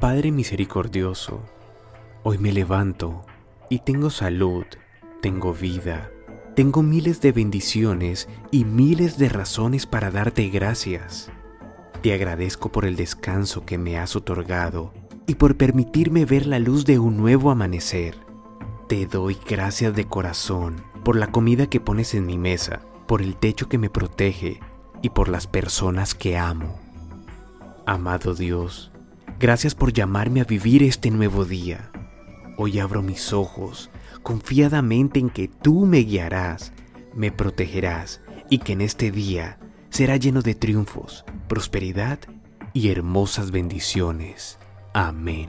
Padre misericordioso, hoy me levanto y tengo salud, tengo vida, tengo miles de bendiciones y miles de razones para darte gracias. Te agradezco por el descanso que me has otorgado y por permitirme ver la luz de un nuevo amanecer. Te doy gracias de corazón por la comida que pones en mi mesa, por el techo que me protege y por las personas que amo. Amado Dios, gracias por llamarme a vivir este nuevo día. Hoy abro mis ojos confiadamente en que tú me guiarás, me protegerás y que en este día será lleno de triunfos, prosperidad y hermosas bendiciones. Amén.